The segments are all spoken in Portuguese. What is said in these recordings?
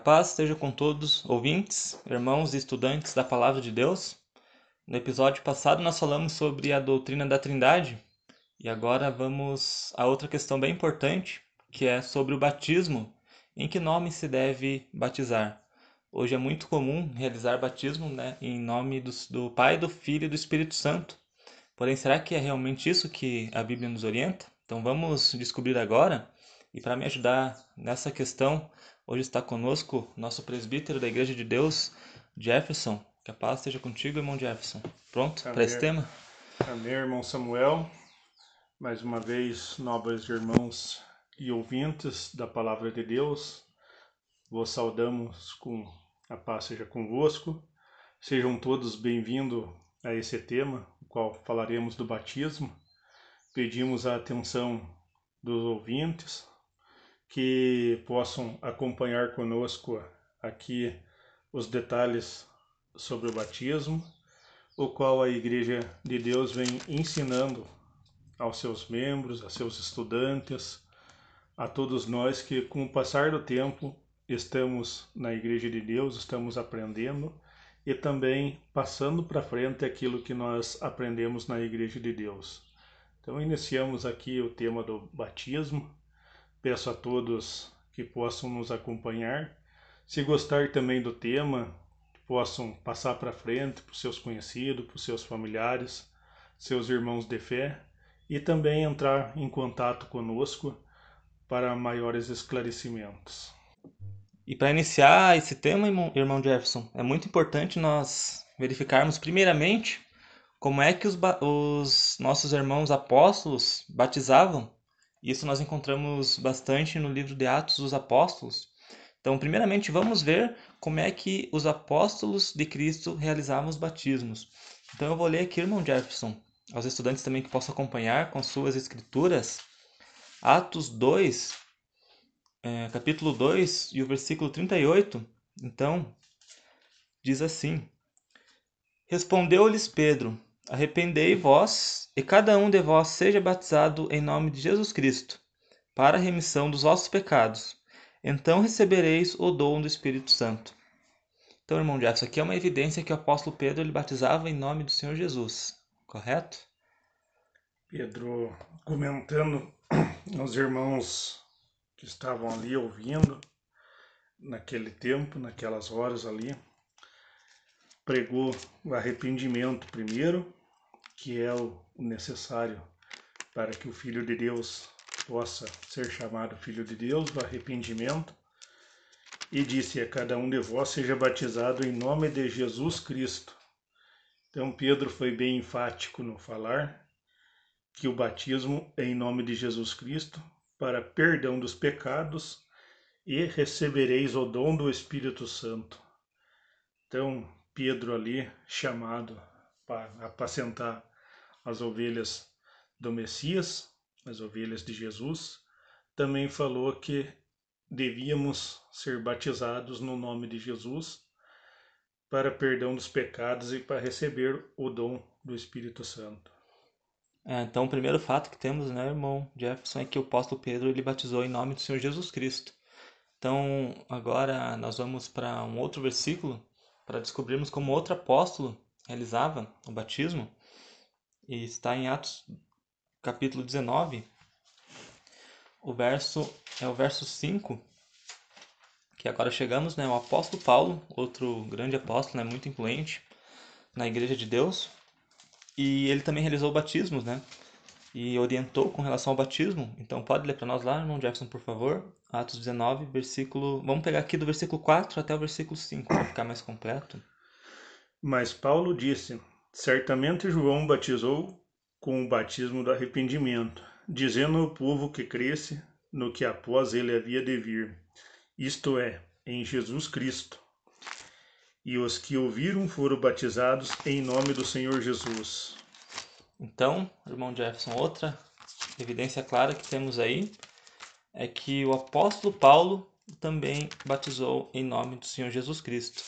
Paz esteja com todos, ouvintes, irmãos e estudantes da Palavra de Deus. No episódio passado nós falamos sobre a doutrina da Trindade e agora vamos a outra questão bem importante, que é sobre o batismo. Em que nome se deve batizar? Hoje é muito comum realizar batismo né, em nome do, do Pai, do Filho e do Espírito Santo. Porém, será que é realmente isso que a Bíblia nos orienta? Então vamos descobrir agora. E para me ajudar nessa questão, Hoje está conosco nosso presbítero da Igreja de Deus, Jefferson. Que a paz esteja contigo, irmão Jefferson. Pronto para esse tema? Amém, irmão Samuel. Mais uma vez, nobres irmãos e ouvintes da palavra de Deus, vos saudamos com a paz seja convosco. Sejam todos bem-vindos a esse tema, o qual falaremos do batismo. Pedimos a atenção dos ouvintes, que possam acompanhar conosco aqui os detalhes sobre o batismo, o qual a Igreja de Deus vem ensinando aos seus membros, a seus estudantes, a todos nós que, com o passar do tempo, estamos na Igreja de Deus, estamos aprendendo e também passando para frente aquilo que nós aprendemos na Igreja de Deus. Então, iniciamos aqui o tema do batismo Peço a todos que possam nos acompanhar. Se gostar também do tema, possam passar para frente para os seus conhecidos, para os seus familiares, seus irmãos de fé e também entrar em contato conosco para maiores esclarecimentos. E para iniciar esse tema, irmão Jefferson, é muito importante nós verificarmos primeiramente como é que os, os nossos irmãos apóstolos batizavam isso nós encontramos bastante no livro de Atos dos Apóstolos. Então, primeiramente, vamos ver como é que os apóstolos de Cristo realizavam os batismos. Então, eu vou ler aqui, irmão Jefferson, aos estudantes também que possam acompanhar com suas escrituras, Atos 2, é, capítulo 2 e o versículo 38. Então, diz assim: Respondeu-lhes Pedro: Arrependei vós, e cada um de vós seja batizado em nome de Jesus Cristo, para a remissão dos vossos pecados. Então recebereis o dom do Espírito Santo. Então, irmão Jefferson, aqui é uma evidência que o apóstolo Pedro ele batizava em nome do Senhor Jesus, correto? Pedro comentando aos irmãos que estavam ali ouvindo, naquele tempo, naquelas horas ali, pregou o arrependimento primeiro, que é o necessário para que o Filho de Deus possa ser chamado Filho de Deus, do arrependimento, e disse a cada um de vós seja batizado em nome de Jesus Cristo. Então Pedro foi bem enfático no falar que o batismo é em nome de Jesus Cristo para perdão dos pecados e recebereis o dom do Espírito Santo. Então Pedro ali chamado para apacentar as ovelhas do Messias, as ovelhas de Jesus, também falou que devíamos ser batizados no nome de Jesus para perdão dos pecados e para receber o dom do Espírito Santo. É, então, o primeiro fato que temos, né, irmão Jefferson, é que o apóstolo Pedro ele batizou em nome do Senhor Jesus Cristo. Então, agora nós vamos para um outro versículo para descobrirmos como outro apóstolo realizava o batismo e está em Atos capítulo 19. O verso é o verso 5, que agora chegamos, né, o apóstolo Paulo, outro grande apóstolo, né, muito influente na igreja de Deus, e ele também realizou batismos, né? E orientou com relação ao batismo. Então pode ler para nós lá, irmão Jefferson, por favor. Atos 19, versículo. Vamos pegar aqui do versículo 4 até o versículo 5, para ficar mais completo. Mas Paulo disse: Certamente João batizou com o batismo do arrependimento, dizendo ao povo que cresce no que após ele havia de vir, isto é, em Jesus Cristo. e os que ouviram foram batizados em nome do Senhor Jesus. Então, irmão Jefferson, outra evidência clara que temos aí é que o apóstolo Paulo também batizou em nome do Senhor Jesus Cristo.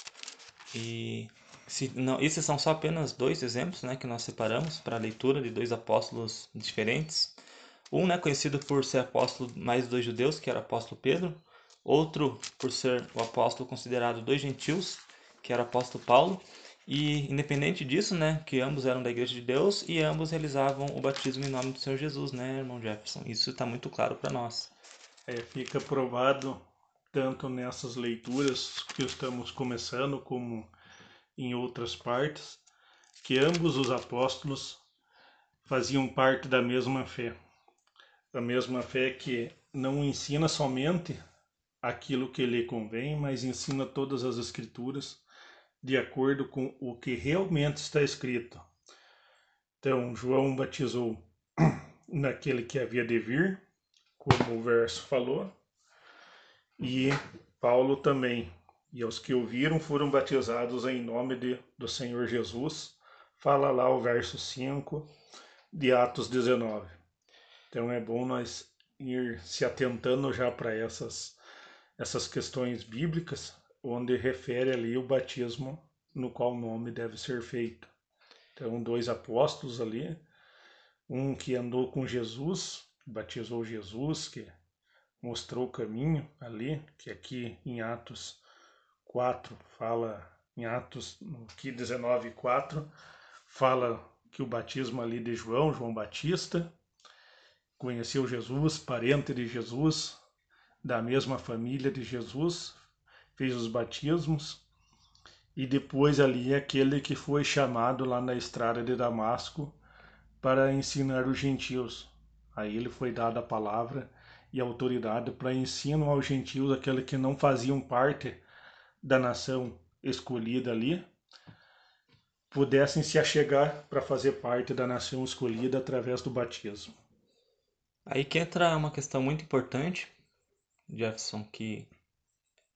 E se, não, esses são só apenas dois exemplos né, que nós separamos para a leitura de dois apóstolos diferentes. Um né, conhecido por ser apóstolo mais dos judeus, que era o apóstolo Pedro. Outro por ser o apóstolo considerado dos gentios, que era o apóstolo Paulo. E independente disso, né, que ambos eram da Igreja de Deus e ambos realizavam o batismo em nome do Senhor Jesus, né, irmão Jefferson? Isso está muito claro para nós. É, fica provado tanto nessas leituras que estamos começando como em outras partes que ambos os apóstolos faziam parte da mesma fé. A mesma fé que não ensina somente aquilo que lhe convém, mas ensina todas as escrituras de acordo com o que realmente está escrito. Então, João batizou naquele que havia de vir, como o verso falou, e Paulo também. E os que ouviram foram batizados em nome de, do Senhor Jesus. Fala lá o verso 5 de Atos 19. Então é bom nós ir se atentando já para essas, essas questões bíblicas, onde refere ali o batismo no qual o nome deve ser feito. Então, dois apóstolos ali, um que andou com Jesus, batizou Jesus, que mostrou o caminho ali, que aqui em Atos 4 fala, em Atos no que 19, 4, fala que o batismo ali de João, João Batista, conheceu Jesus, parente de Jesus, da mesma família de Jesus, fez os batismos e depois ali aquele que foi chamado lá na estrada de Damasco para ensinar os gentios. Aí ele foi dada a palavra e a autoridade para ensino aos gentios, aqueles que não faziam parte da nação escolhida ali, pudessem se achegar para fazer parte da nação escolhida através do batismo. Aí que entra uma questão muito importante, Jefferson, que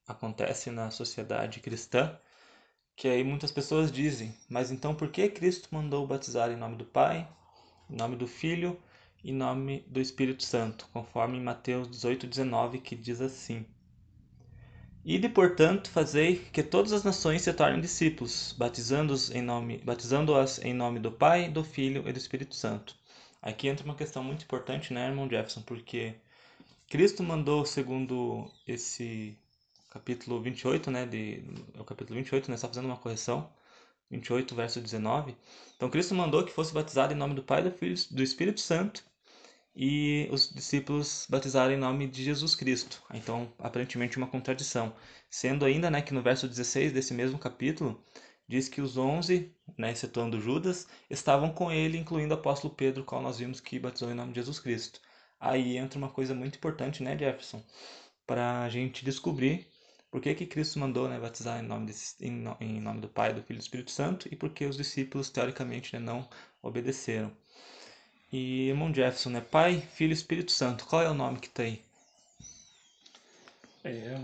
acontece na sociedade cristã, que aí muitas pessoas dizem, mas então por que Cristo mandou batizar em nome do Pai, em nome do Filho e em nome do Espírito Santo, conforme em Mateus 18:19 que diz assim: Ide, portanto, fazei que todas as nações se tornem discípulos, batizando-as em nome, batizando-as em nome do Pai, do Filho e do Espírito Santo. Aqui entra uma questão muito importante, né, irmão Jefferson, porque Cristo mandou, segundo esse capítulo 28, né, de, é o capítulo 28, né, só fazendo uma correção, 28, verso 19. Então, Cristo mandou que fosse batizado em nome do Pai, do Filho do Espírito Santo e os discípulos batizaram em nome de Jesus Cristo. Então, aparentemente uma contradição. Sendo ainda, né, que no verso 16 desse mesmo capítulo, diz que os onze, né, excetuando Judas, estavam com ele, incluindo o apóstolo Pedro, qual nós vimos que batizou em nome de Jesus Cristo. Aí entra uma coisa muito importante, né, Jefferson? Para a gente descobrir por que, que Cristo mandou né, batizar em nome, desse, em, em, nome do Pai, do Filho e do Espírito Santo e por que os discípulos, teoricamente, né, não obedeceram. E irmão Jefferson, né? Pai, Filho e Espírito Santo, qual é o nome que está aí? É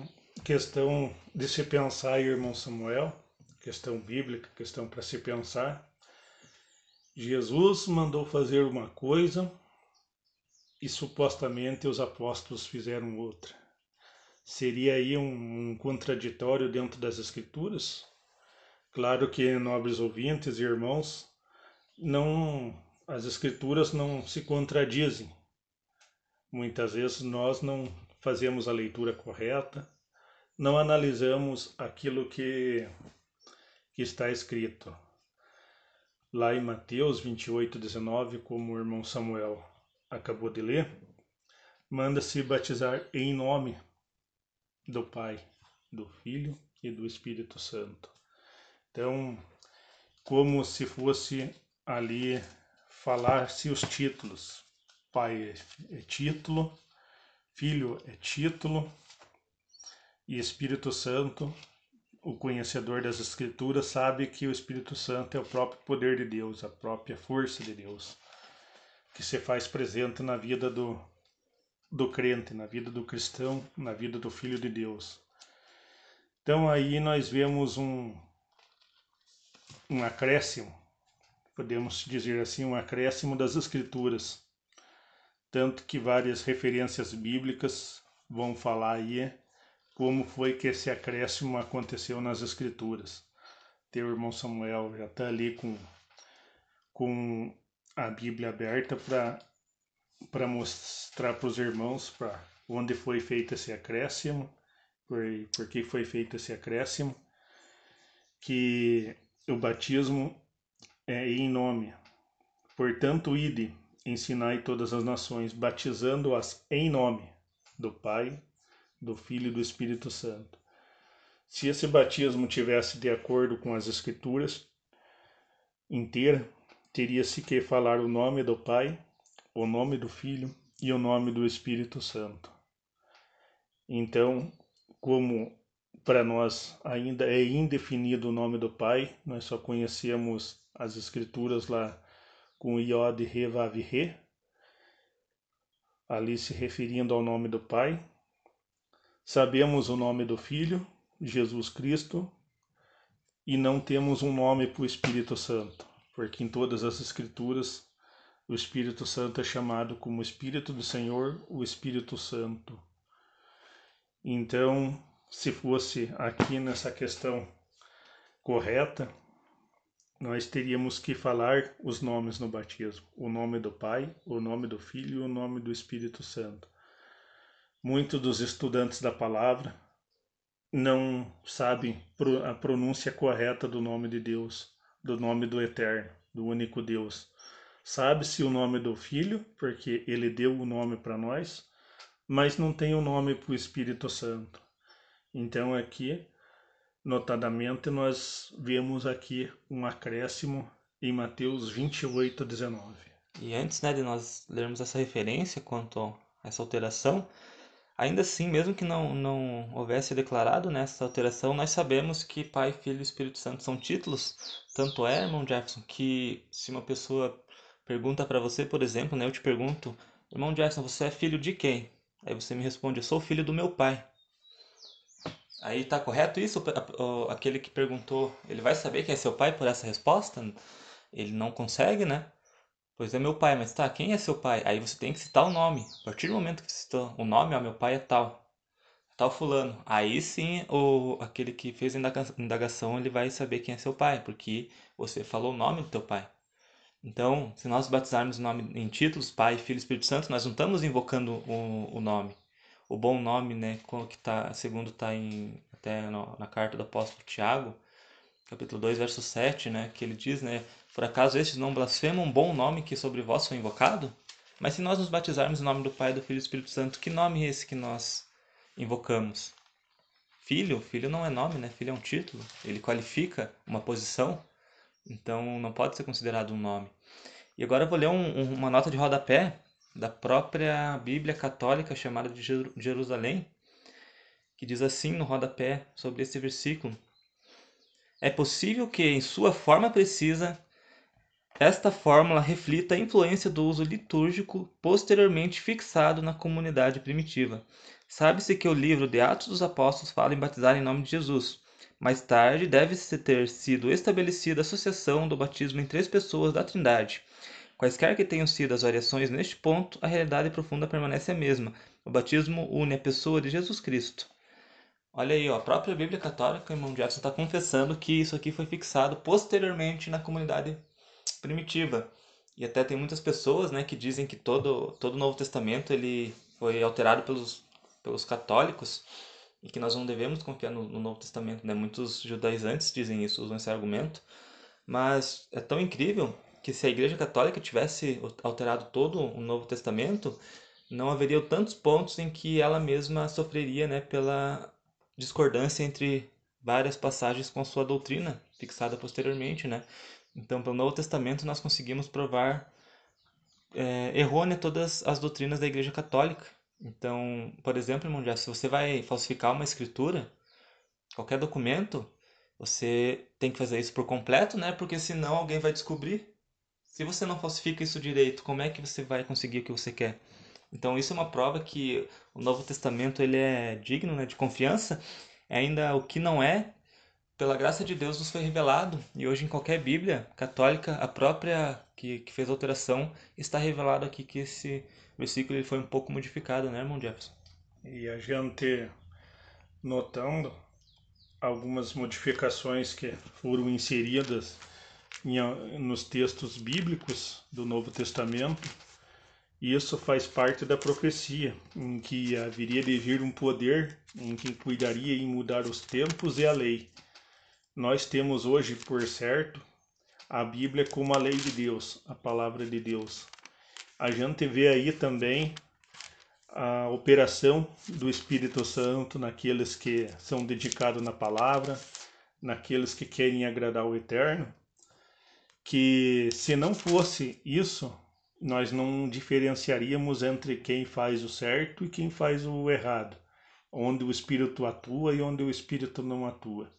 questão de se pensar, irmão Samuel, questão bíblica, questão para se pensar. Jesus mandou fazer uma coisa e supostamente os apóstolos fizeram outra. Seria aí um, um contraditório dentro das Escrituras? Claro que, nobres ouvintes e irmãos, não as Escrituras não se contradizem. Muitas vezes nós não fazemos a leitura correta, não analisamos aquilo que, que está escrito. Lá em Mateus 28, 19, como o irmão Samuel acabou de ler, manda-se batizar em nome do Pai, do Filho e do Espírito Santo. Então, como se fosse ali falar-se os títulos. Pai é, título, Filho é título e Espírito Santo, o conhecedor das Escrituras, sabe que o Espírito Santo é o próprio poder de Deus, a própria força de Deus, que se faz presente na vida do, do crente, na vida do cristão, na vida do Filho de Deus. Então aí nós vemos um, um acréscimo, podemos dizer assim, um acréscimo das Escrituras. Tanto que várias referências bíblicas vão falar aí como foi que esse acréscimo aconteceu nas Escrituras. Teu irmão Samuel já está ali com, com a Bíblia aberta para mostrar para os irmãos para onde foi feito esse acréscimo, por, por que foi feito esse acréscimo, que o batismo é em nome. Portanto, ide, ensinai todas as nações, batizando-as em nome do Pai, do Filho e do Espírito Santo. Se esse batismo tivesse de acordo com as Escrituras inteira, teria-se que falar o nome do Pai, o nome do Filho e o nome do Espírito Santo. Então, como para nós ainda é indefinido o nome do Pai, nós só conhecemos as Escrituras lá com Iod, Re, Vav, Re, ali se referindo ao nome do Pai, Sabemos o nome do Filho, Jesus Cristo, e não temos um nome para o Espírito Santo, porque em todas as Escrituras o Espírito Santo é chamado como Espírito do Senhor, o Espírito Santo. Então, se fosse aqui nessa questão correta, nós teríamos que falar os nomes no batismo: o nome do Pai, o nome do Filho e o nome do Espírito Santo. Muitos dos estudantes da palavra não sabem a pronúncia correta do nome de Deus, do nome do Eterno, do único Deus. Sabe-se o nome do Filho, porque ele deu o nome para nós, mas não tem o um nome para o Espírito Santo. Então aqui, notadamente, nós vemos aqui um acréscimo em Mateus 28, 19. E antes né, de nós lermos essa referência quanto a essa alteração, Ainda assim, mesmo que não, não houvesse declarado nessa alteração, nós sabemos que Pai, Filho e Espírito Santo são títulos. Tanto é, irmão Jefferson, que se uma pessoa pergunta para você, por exemplo, né, eu te pergunto, irmão Jefferson, você é filho de quem? Aí você me responde, eu sou filho do meu pai. Aí tá correto isso? Aquele que perguntou, ele vai saber quem é seu pai por essa resposta? Ele não consegue, né? Pois é meu pai, mas tá, quem é seu pai? Aí você tem que citar o nome. A partir do momento que você citou o nome, ó, meu pai é tal. Tal fulano. Aí sim, o, aquele que fez a indagação, ele vai saber quem é seu pai, porque você falou o nome do teu pai. Então, se nós batizarmos o nome em títulos, Pai, Filho e Espírito Santo, nós não estamos invocando o, o nome. O bom nome, né, que tá, segundo está até no, na carta do apóstolo Tiago, capítulo 2, verso 7, né, que ele diz, né, por acaso estes não blasfemam um bom nome que sobre vós foi invocado? Mas se nós nos batizarmos em nome do Pai, do Filho e do Espírito Santo, que nome é esse que nós invocamos? Filho? Filho não é nome, né? Filho é um título. Ele qualifica uma posição. Então não pode ser considerado um nome. E agora eu vou ler um, uma nota de rodapé da própria Bíblia Católica chamada de Jerusalém, que diz assim no rodapé sobre esse versículo. É possível que, em sua forma precisa, esta fórmula reflita a influência do uso litúrgico posteriormente fixado na comunidade primitiva. Sabe-se que o livro de Atos dos Apóstolos fala em batizar em nome de Jesus. Mais tarde, deve-se ter sido estabelecida a associação do batismo em três pessoas da Trindade. Quaisquer que tenham sido as variações neste ponto, a realidade profunda permanece a mesma. O batismo une a pessoa de Jesus Cristo. Olha aí, ó, a própria Bíblia Católica, irmão Jackson, está confessando que isso aqui foi fixado posteriormente na comunidade primitiva. E até tem muitas pessoas, né, que dizem que todo todo o Novo Testamento ele foi alterado pelos pelos católicos e que nós não devemos confiar no, no Novo Testamento, né? Muitos judaizantes dizem isso, usam esse argumento. Mas é tão incrível que se a Igreja Católica tivesse alterado todo o Novo Testamento, não haveria tantos pontos em que ela mesma sofreria, né, pela discordância entre várias passagens com sua doutrina fixada posteriormente, né? Então, pelo Novo Testamento, nós conseguimos provar é, errônea todas as doutrinas da Igreja Católica. Então, por exemplo, irmão se você vai falsificar uma escritura, qualquer documento, você tem que fazer isso por completo, né? Porque senão alguém vai descobrir. Se você não falsifica isso direito, como é que você vai conseguir o que você quer? Então, isso é uma prova que o Novo Testamento ele é digno né, de confiança. Ainda o que não é pela graça de Deus nos foi revelado e hoje em qualquer Bíblia católica, a própria que, que fez a alteração, está revelado aqui que esse versículo ele foi um pouco modificado, né, irmão Jefferson? E a gente notando algumas modificações que foram inseridas em, nos textos bíblicos do Novo Testamento, isso faz parte da profecia, em que haveria de vir um poder em que cuidaria em mudar os tempos e a lei. Nós temos hoje, por certo, a Bíblia como a lei de Deus, a palavra de Deus. A gente vê aí também a operação do Espírito Santo naqueles que são dedicados na palavra, naqueles que querem agradar o Eterno, que se não fosse isso, nós não diferenciaríamos entre quem faz o certo e quem faz o errado, onde o espírito atua e onde o espírito não atua.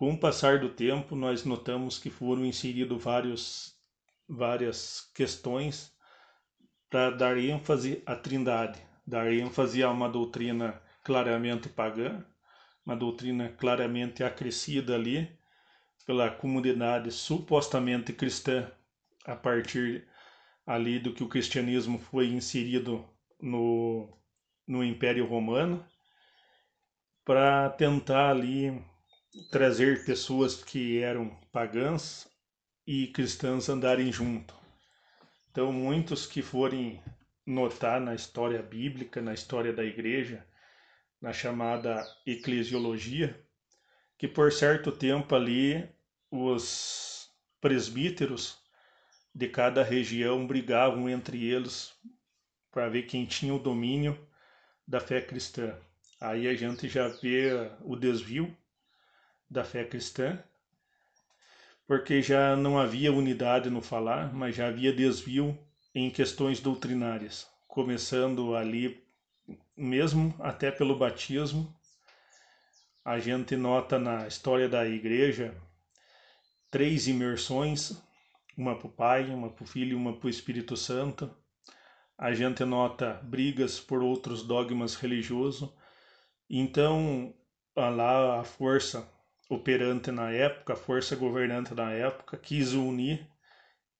Com o passar do tempo, nós notamos que foram inseridos vários, várias questões para dar ênfase à Trindade, dar ênfase a uma doutrina claramente pagã, uma doutrina claramente acrescida ali pela comunidade supostamente cristã a partir ali do que o cristianismo foi inserido no, no Império Romano para tentar ali trazer pessoas que eram pagãs e cristãs andarem junto. Então, muitos que forem notar na história bíblica, na história da igreja, na chamada eclesiologia, que por certo tempo ali os presbíteros de cada região brigavam entre eles para ver quem tinha o domínio da fé cristã. Aí a gente já vê o desvio da fé cristã, porque já não havia unidade no falar, mas já havia desvio em questões doutrinárias, começando ali mesmo até pelo batismo. A gente nota na história da igreja três imersões uma para o Pai, uma para o Filho e uma para o Espírito Santo. A gente nota brigas por outros dogmas religiosos. Então, lá a força operante na época, a força governante na época, quis unir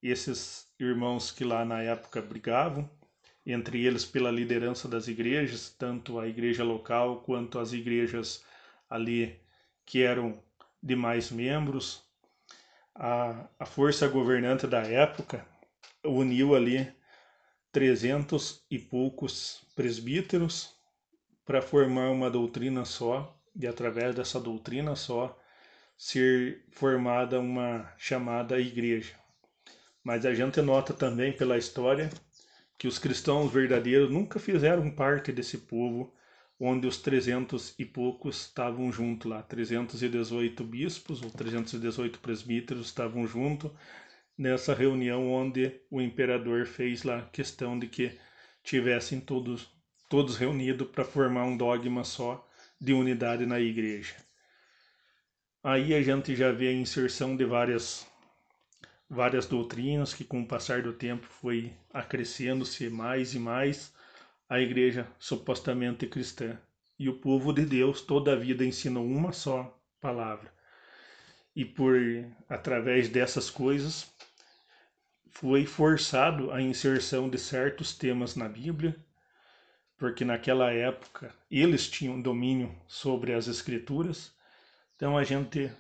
esses irmãos que lá na época brigavam, entre eles pela liderança das igrejas, tanto a igreja local quanto as igrejas ali que eram de mais membros, a, a força governante da época uniu ali trezentos e poucos presbíteros para formar uma doutrina só e através dessa doutrina só ser formada uma chamada igreja. Mas a gente nota também pela história que os cristãos verdadeiros nunca fizeram parte desse povo onde os trezentos e poucos estavam junto lá, 318 bispos ou 318 presbíteros estavam junto nessa reunião onde o imperador fez lá questão de que tivessem todos todos reunidos para formar um dogma só de unidade na igreja. Aí a gente já vê a inserção de várias várias doutrinas que com o passar do tempo foi acrescendo-se mais e mais a igreja supostamente cristã. E o povo de Deus toda a vida ensinou uma só palavra. E por através dessas coisas foi forçado a inserção de certos temas na Bíblia, porque naquela época eles tinham domínio sobre as escrituras. Então a gente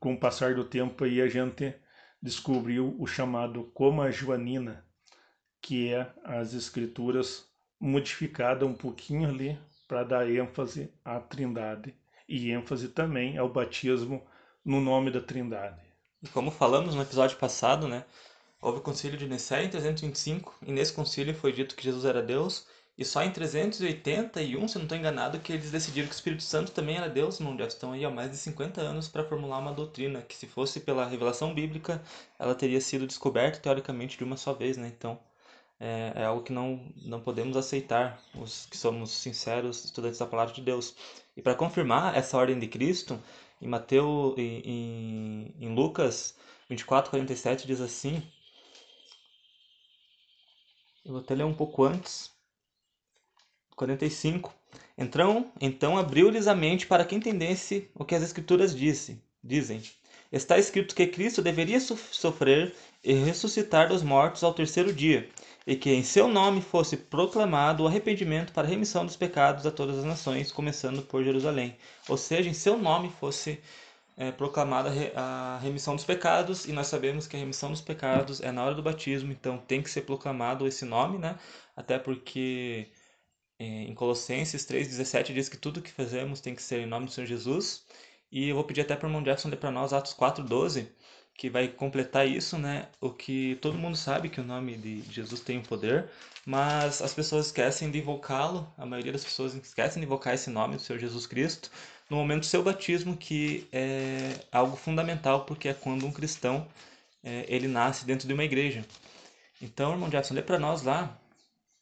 com o passar do tempo aí a gente descobriu o chamado Coma Joanina, que é as escrituras modificada um pouquinho ali para dar ênfase à Trindade e ênfase também ao batismo no nome da Trindade. E como falamos no episódio passado, né, houve o concílio de Nicéia em 325 e nesse concílio foi dito que Jesus era Deus e só em 381, se não estou enganado, que eles decidiram que o Espírito Santo também era Deus, não já estão aí há mais de 50 anos para formular uma doutrina que se fosse pela revelação bíblica, ela teria sido descoberta teoricamente de uma só vez, né? Então, é, é algo que não, não podemos aceitar, os que somos sinceros estudantes da palavra de Deus. E para confirmar essa ordem de Cristo, em Mateus, em, em Lucas 24, 47 diz assim, eu vou até ler um pouco antes, 45, Então, então abriu-lhes a mente para que entendesse o que as Escrituras disse, dizem. Está escrito que Cristo deveria sofrer e ressuscitar dos mortos ao terceiro dia, e que em seu nome fosse proclamado o arrependimento para a remissão dos pecados a todas as nações, começando por Jerusalém. Ou seja, em seu nome fosse é, proclamada a remissão dos pecados, e nós sabemos que a remissão dos pecados é na hora do batismo, então tem que ser proclamado esse nome, né? Até porque em Colossenses 3,17 diz que tudo que fazemos tem que ser em nome do Senhor Jesus. E eu vou pedir até para o irmão Jefferson ler para nós Atos 4,12, que vai completar isso, né? O que todo mundo sabe que o nome de Jesus tem o poder, mas as pessoas esquecem de invocá-lo, a maioria das pessoas esquecem de invocar esse nome do Senhor Jesus Cristo no momento do seu batismo, que é algo fundamental, porque é quando um cristão é, ele nasce dentro de uma igreja. Então, irmão Jefferson, lê para nós lá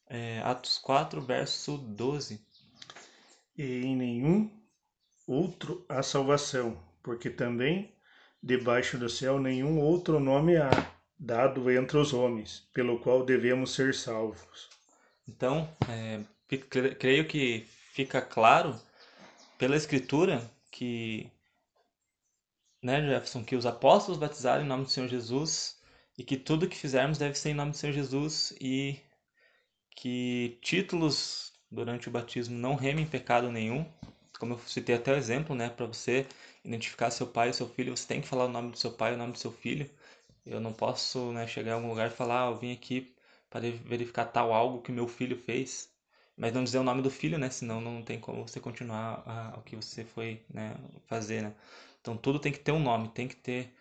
é, Atos 4, verso 12. E em nenhum outro há salvação, porque também debaixo do céu nenhum outro nome há dado entre os homens, pelo qual devemos ser salvos. Então, é, creio que fica claro pela Escritura que, né, Jefferson, que os apóstolos batizaram em nome do Senhor Jesus e que tudo que fizermos deve ser em nome do Senhor Jesus e que títulos durante o batismo não remem pecado nenhum. Como eu citei até o exemplo, né, para você identificar seu pai e seu filho, você tem que falar o nome do seu pai e o nome do seu filho. Eu não posso né, chegar em algum lugar e falar, ah, eu vim aqui para verificar tal algo que meu filho fez, mas não dizer o nome do filho, né? Senão não tem como você continuar o que você foi né, fazer, né? Então tudo tem que ter um nome, tem que ter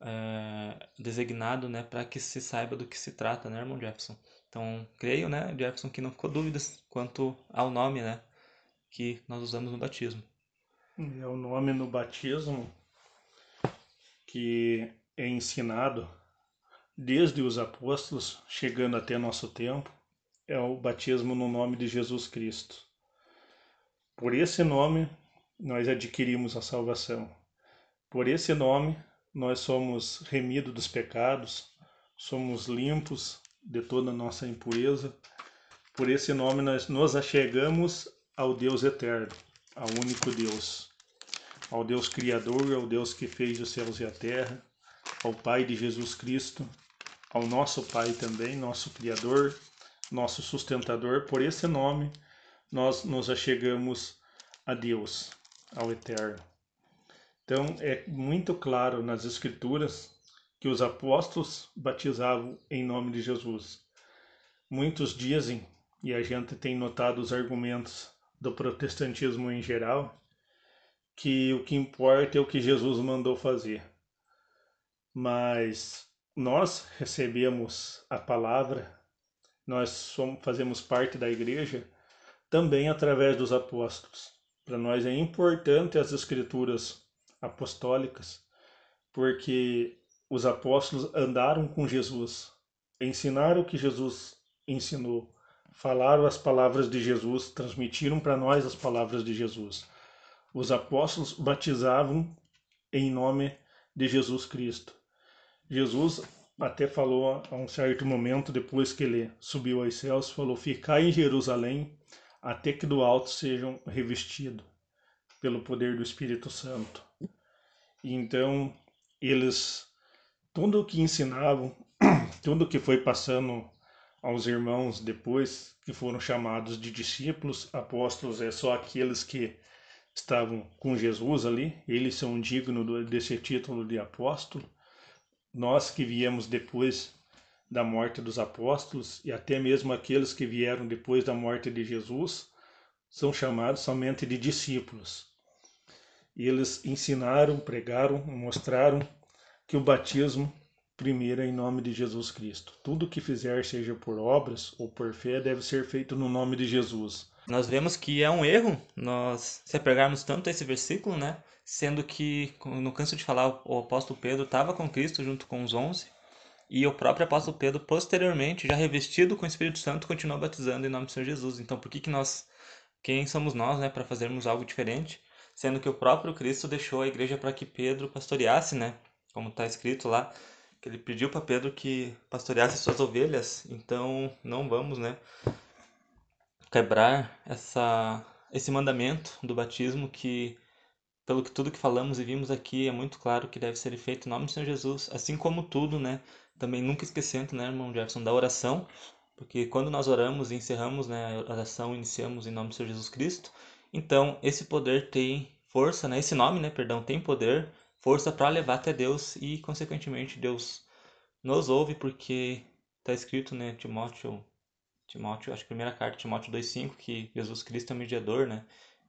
é, designado, né, para que se saiba do que se trata, né, irmão Jefferson? Então, creio, né, Jefferson, que não ficou dúvidas quanto ao nome, né, que nós usamos no batismo. É o nome no batismo que é ensinado desde os apóstolos, chegando até nosso tempo, é o batismo no nome de Jesus Cristo. Por esse nome, nós adquirimos a salvação. Por esse nome, nós somos remidos dos pecados, somos limpos de toda nossa impureza. Por esse nome nós nos achegamos ao Deus eterno, ao único Deus, ao Deus Criador, ao Deus que fez os céus e a terra, ao Pai de Jesus Cristo, ao nosso Pai também, nosso Criador, nosso sustentador. Por esse nome nós nos achegamos a Deus, ao Eterno. Então é muito claro nas Escrituras que os apóstolos batizavam em nome de Jesus. Muitos dizem, e a gente tem notado os argumentos do protestantismo em geral, que o que importa é o que Jesus mandou fazer. Mas nós recebemos a palavra, nós somos, fazemos parte da igreja também através dos apóstolos. Para nós é importante as escrituras apostólicas, porque os apóstolos andaram com Jesus, ensinaram o que Jesus ensinou, falaram as palavras de Jesus, transmitiram para nós as palavras de Jesus. Os apóstolos batizavam em nome de Jesus Cristo. Jesus até falou a um certo momento, depois que ele subiu aos céus, falou: Ficai em Jerusalém até que do alto sejam revestidos pelo poder do Espírito Santo. E então, eles tudo o que ensinavam, tudo que foi passando aos irmãos depois que foram chamados de discípulos, apóstolos, é só aqueles que estavam com Jesus ali, eles são dignos desse título de apóstolo. Nós que viemos depois da morte dos apóstolos e até mesmo aqueles que vieram depois da morte de Jesus são chamados somente de discípulos. Eles ensinaram, pregaram, mostraram que o batismo primeiro em nome de Jesus Cristo. Tudo que fizer, seja por obras ou por fé, deve ser feito no nome de Jesus. Nós vemos que é um erro nós se apegarmos tanto a esse versículo, né? Sendo que, no canso de falar, o apóstolo Pedro estava com Cristo junto com os onze, e o próprio apóstolo Pedro, posteriormente, já revestido com o Espírito Santo, continuou batizando em nome do Senhor Jesus. Então, por que, que nós, quem somos nós, né, para fazermos algo diferente? Sendo que o próprio Cristo deixou a igreja para que Pedro pastoreasse, né? Como está escrito lá, que ele pediu para Pedro que pastoreasse suas ovelhas. Então, não vamos, né, quebrar essa esse mandamento do batismo que pelo que tudo que falamos e vimos aqui é muito claro que deve ser feito em nome do Senhor Jesus, assim como tudo, né? Também nunca esquecendo, né, irmão Jefferson, da oração, porque quando nós oramos e encerramos né, a oração, iniciamos em nome do Senhor Jesus Cristo, então esse poder tem força, né? Esse nome, né, perdão, tem poder, força para levar até Deus e consequentemente Deus nos ouve porque está escrito, né, Timóteo Timóteo, acho que a primeira carta, Timóteo 2,5, que Jesus Cristo é mediador, né?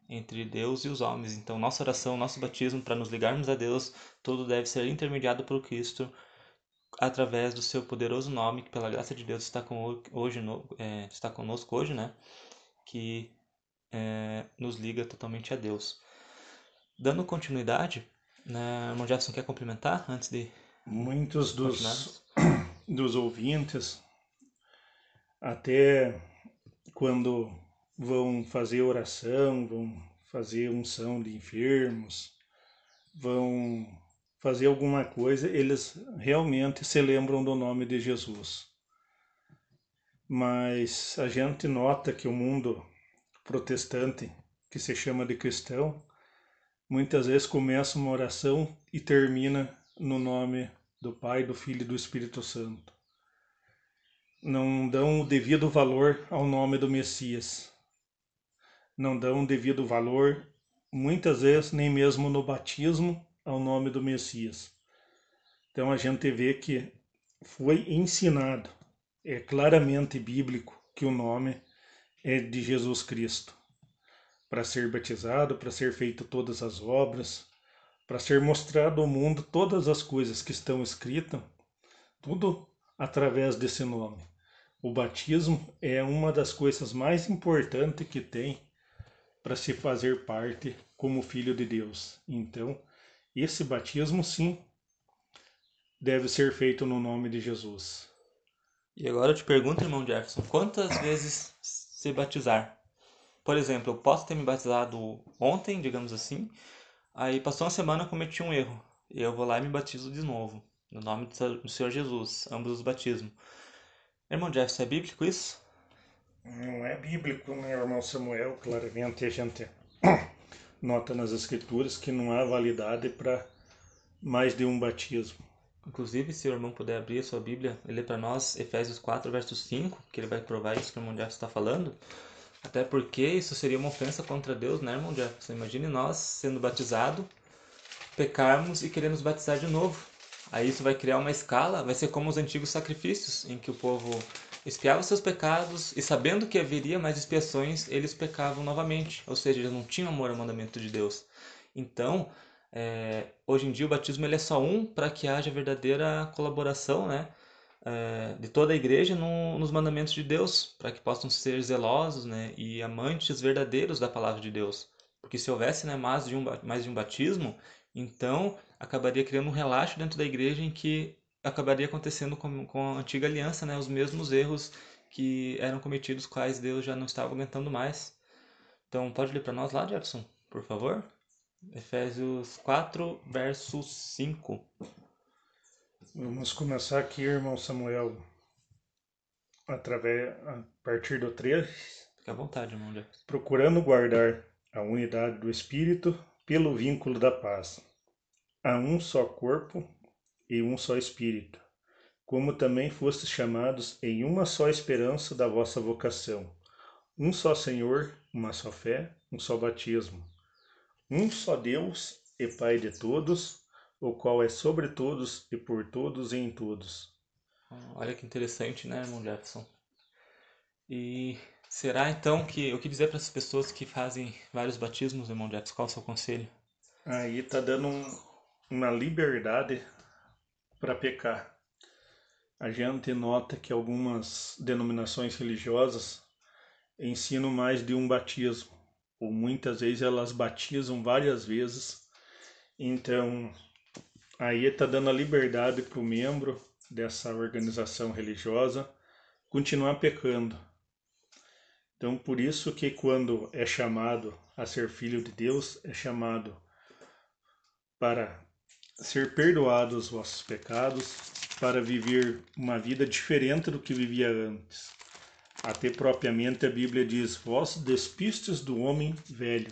Entre Deus e os homens. Então, nossa oração, nosso batismo, para nos ligarmos a Deus, tudo deve ser intermediado por Cristo através do seu poderoso nome, que pela graça de Deus está, com, hoje, no, é, está conosco hoje, né? Que é, nos liga totalmente a Deus. Dando continuidade, né, irmão Jefferson quer complementar antes de. Muitos dos, dos ouvintes até quando vão fazer oração, vão fazer unção de enfermos, vão fazer alguma coisa, eles realmente se lembram do nome de Jesus. Mas a gente nota que o mundo protestante, que se chama de cristão, muitas vezes começa uma oração e termina no nome do Pai, do Filho e do Espírito Santo não dão o devido valor ao nome do Messias. Não dão o devido valor, muitas vezes, nem mesmo no batismo, ao nome do Messias. Então a gente vê que foi ensinado, é claramente bíblico, que o nome é de Jesus Cristo. Para ser batizado, para ser feito todas as obras, para ser mostrado ao mundo todas as coisas que estão escritas, tudo através desse nome. O batismo é uma das coisas mais importantes que tem para se fazer parte como filho de Deus. Então, esse batismo sim deve ser feito no nome de Jesus. E agora eu te pergunto, irmão Jefferson, quantas vezes se batizar? Por exemplo, eu posso ter me batizado ontem, digamos assim, aí passou uma semana eu cometi um erro, e eu vou lá e me batizo de novo, no nome do Senhor Jesus, ambos os batismos. Irmão Jefferson, é bíblico isso? Não é bíblico, né, irmão Samuel? Claramente a gente nota nas escrituras que não há validade para mais de um batismo. Inclusive, se o irmão puder abrir a sua Bíblia e ler para nós Efésios 4, verso 5, que ele vai provar isso que o irmão Jefferson está falando. Até porque isso seria uma ofensa contra Deus, né, irmão Jefferson? Imagine nós sendo batizados, pecarmos e queremos batizar de novo. Aí isso vai criar uma escala, vai ser como os antigos sacrifícios, em que o povo expiava seus pecados e sabendo que haveria mais expiações, eles pecavam novamente. Ou seja, eles não tinham amor ao mandamento de Deus. Então, é, hoje em dia o batismo ele é só um para que haja verdadeira colaboração, né? É, de toda a igreja no, nos mandamentos de Deus, para que possam ser zelosos né, e amantes verdadeiros da palavra de Deus. Porque se houvesse né, mais, de um, mais de um batismo, então acabaria criando um relaxo dentro da igreja em que acabaria acontecendo com, com a antiga aliança, né, os mesmos erros que eram cometidos, quais Deus já não estava aguentando mais. Então, pode ler para nós lá, Jefferson, por favor? Efésios 4, verso 5. Vamos começar aqui, irmão Samuel, através, a partir do 3. Fique à vontade, irmão. Procurando guardar a unidade do Espírito pelo vínculo da paz Há um só corpo e um só Espírito, como também fostes chamados em uma só esperança da vossa vocação. Um só Senhor, uma só fé, um só batismo. Um só Deus e Pai de todos, o qual é sobre todos e por todos e em todos. Olha que interessante, né, irmão Jefferson? E será então que o que dizer para as pessoas que fazem vários batismos, irmão Jefferson? Qual é o seu conselho? Aí tá dando um, uma liberdade para pecar. A gente nota que algumas denominações religiosas ensinam mais de um batismo, ou muitas vezes elas batizam várias vezes. Então, aí está dando a liberdade para o membro dessa organização religiosa continuar pecando. Então, por isso que quando é chamado a ser filho de Deus, é chamado para ser perdoados os vossos pecados, para viver uma vida diferente do que vivia antes. Até propriamente a Bíblia diz: Vós despistes do homem velho.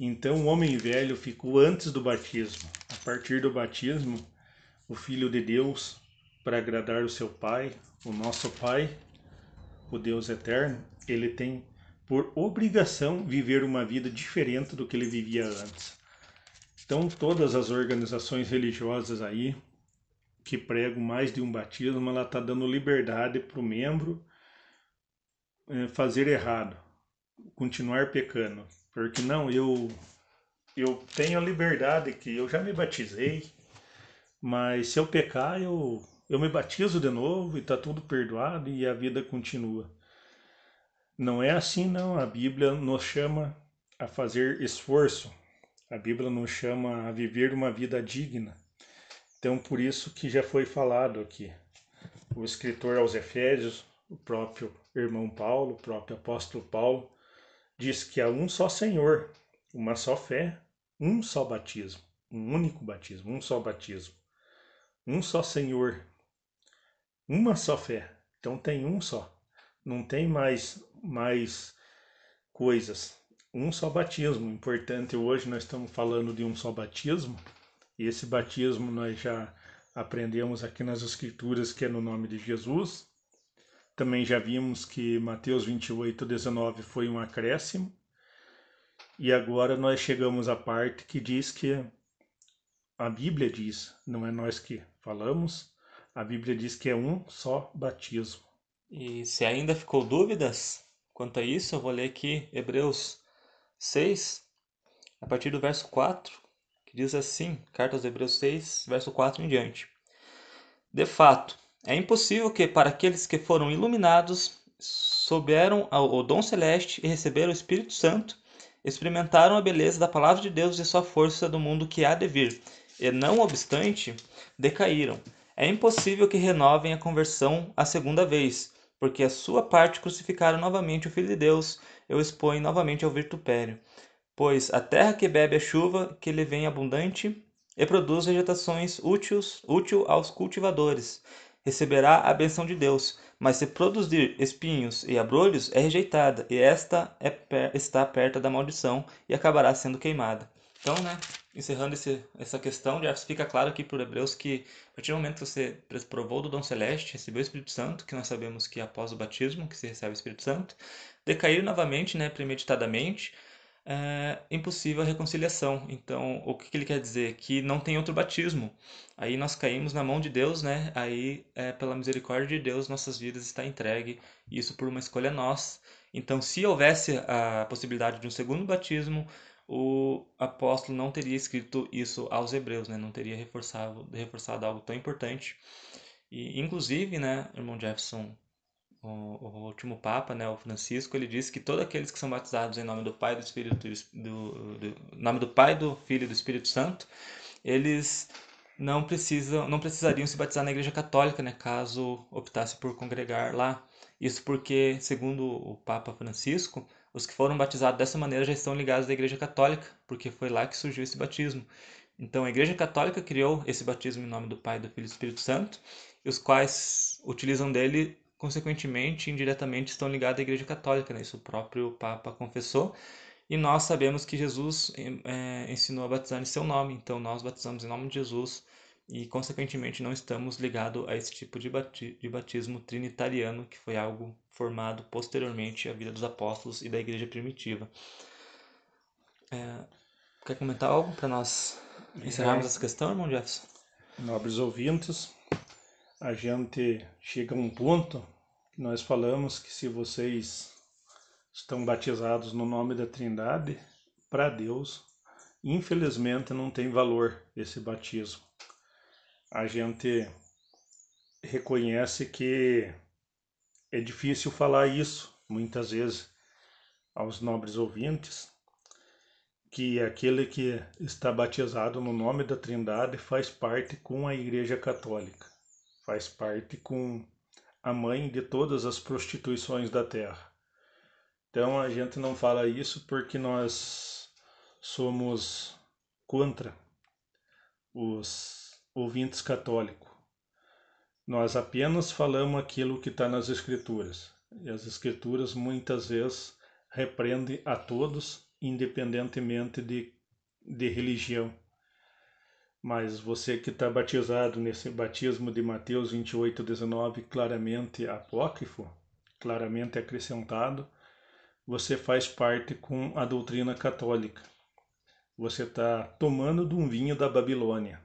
Então o homem velho ficou antes do batismo. Partir do batismo, o Filho de Deus, para agradar o seu Pai, o nosso Pai, o Deus eterno, ele tem por obrigação viver uma vida diferente do que ele vivia antes. Então, todas as organizações religiosas aí que pregam mais de um batismo, ela está dando liberdade para o membro é, fazer errado, continuar pecando. Porque não, eu eu tenho a liberdade que eu já me batizei, mas se eu pecar, eu eu me batizo de novo e está tudo perdoado e a vida continua. Não é assim não, a Bíblia nos chama a fazer esforço. A Bíblia nos chama a viver uma vida digna. Então, por isso que já foi falado aqui. O escritor aos Efésios, o próprio irmão Paulo, o próprio apóstolo Paulo, diz que há um só Senhor, uma só fé, um só batismo, um único batismo, um só batismo, um só Senhor, uma só fé. Então tem um só. Não tem mais mais coisas. Um só batismo. Importante hoje nós estamos falando de um só batismo. E esse batismo nós já aprendemos aqui nas escrituras que é no nome de Jesus. Também já vimos que Mateus 28, 19 foi um acréscimo. E agora nós chegamos à parte que diz que a Bíblia diz, não é nós que falamos, a Bíblia diz que é um só batismo. E se ainda ficou dúvidas quanto a isso, eu vou ler aqui Hebreus 6, a partir do verso 4, que diz assim, carta aos Hebreus 6, verso 4 em diante. De fato, é impossível que, para aqueles que foram iluminados, souberam o dom celeste e receberam o Espírito Santo, experimentaram a beleza da palavra de Deus e sua força do mundo que há de vir, e não obstante, decaíram. É impossível que renovem a conversão a segunda vez, porque a sua parte crucificaram novamente o Filho de Deus, eu exponho novamente ao virtupério. Pois a terra que bebe a chuva, que lhe vem abundante, e produz vegetações úteis, útil aos cultivadores, receberá a benção de Deus, mas se produzir espinhos e abrolhos, é rejeitada, e esta é, está perto da maldição e acabará sendo queimada. Então, né, encerrando esse, essa questão, já fica claro aqui para Hebreus que a partir do momento que você provou do dom celeste, recebeu o Espírito Santo, que nós sabemos que é após o batismo que se recebe o Espírito Santo, decair novamente, né, premeditadamente, é impossível a reconciliação. Então, o que, ele quer dizer? Que não tem outro batismo. Aí nós caímos na mão de Deus, né? Aí, é, pela misericórdia de Deus, nossas vidas está entregue, isso por uma escolha nossa. Então, se houvesse a possibilidade de um segundo batismo, o apóstolo não teria escrito isso aos hebreus, né? Não teria reforçado, reforçado algo tão importante. E, inclusive, né, irmão Jefferson, o, o, último Papa, né, o Francisco, ele disse que todos aqueles que são batizados em nome do Pai, do Espírito, do, do, nome do Pai, do Filho e do Espírito Santo, eles não precisam, não precisariam se batizar na Igreja Católica, né, caso optasse por congregar lá. Isso porque, segundo o Papa Francisco, os que foram batizados dessa maneira já estão ligados à Igreja Católica, porque foi lá que surgiu esse batismo. Então, a Igreja Católica criou esse batismo em nome do Pai, do Filho e do Espírito Santo, e os quais utilizam dele consequentemente, indiretamente estão ligados à Igreja Católica, né? isso o próprio Papa confessou. E nós sabemos que Jesus é, ensinou a batizar em seu nome, então nós batizamos em nome de Jesus e, consequentemente, não estamos ligados a esse tipo de, bati de batismo trinitariano, que foi algo formado posteriormente à vida dos apóstolos e da igreja primitiva. É, quer comentar algo para nós encerrarmos é, essa questão, irmão Jefferson? Nobres ouvintes, a gente chega a um ponto que nós falamos que se vocês estão batizados no nome da Trindade, para Deus, infelizmente não tem valor esse batismo. A gente reconhece que é difícil falar isso muitas vezes aos nobres ouvintes, que aquele que está batizado no nome da Trindade faz parte com a Igreja Católica faz parte com a mãe de todas as prostituições da terra. Então a gente não fala isso porque nós somos contra os ouvintes católicos. Nós apenas falamos aquilo que está nas Escrituras. E as escrituras muitas vezes repreendem a todos, independentemente de, de religião. Mas você que está batizado nesse batismo de Mateus 28, 19, claramente apócrifo, claramente acrescentado, você faz parte com a doutrina católica. Você está tomando de um vinho da Babilônia.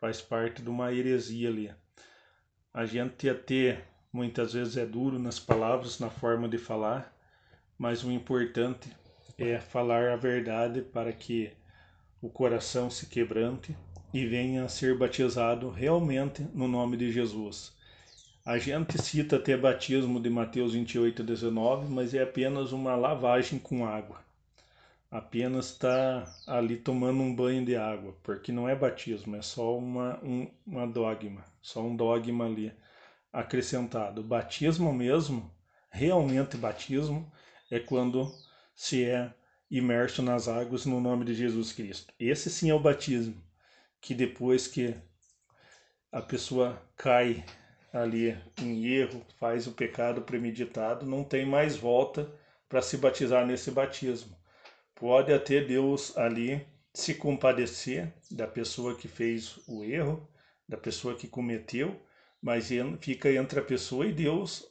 Faz parte de uma heresia ali. A gente até muitas vezes é duro nas palavras, na forma de falar, mas o importante é falar a verdade para que o coração se quebrante e venha ser batizado realmente no nome de Jesus. A gente cita até batismo de Mateus 28, 19, mas é apenas uma lavagem com água. Apenas está ali tomando um banho de água, porque não é batismo, é só uma, um, uma dogma, só um dogma ali acrescentado. Batismo mesmo, realmente batismo, é quando se é imerso nas águas no nome de Jesus Cristo. Esse sim é o batismo, que depois que a pessoa cai ali em erro, faz o pecado premeditado, não tem mais volta para se batizar nesse batismo. Pode até Deus ali se compadecer da pessoa que fez o erro, da pessoa que cometeu, mas fica entre a pessoa e Deus,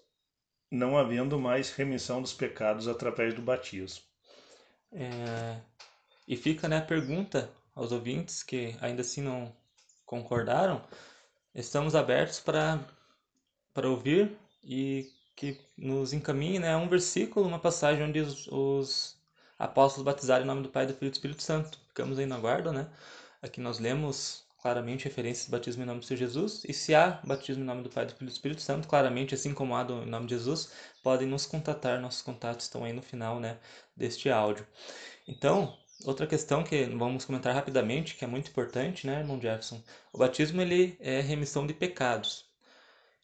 não havendo mais remissão dos pecados através do batismo. É, e fica né, a pergunta aos ouvintes que ainda assim não concordaram. Estamos abertos para, para ouvir e que nos encaminhe né, um versículo, uma passagem onde os, os apóstolos batizaram em nome do Pai, do Filho e do Espírito Santo. Ficamos aí na guarda, né? Aqui nós lemos claramente referências do batismo em nome do Senhor Jesus. E se há batismo em nome do Pai, do Filho e do Espírito Santo, claramente, assim como há do, em nome de Jesus, podem nos contatar. Nossos contatos estão aí no final né, deste áudio. Então, outra questão que vamos comentar rapidamente, que é muito importante, né, irmão Jefferson? O batismo ele é remissão de pecados.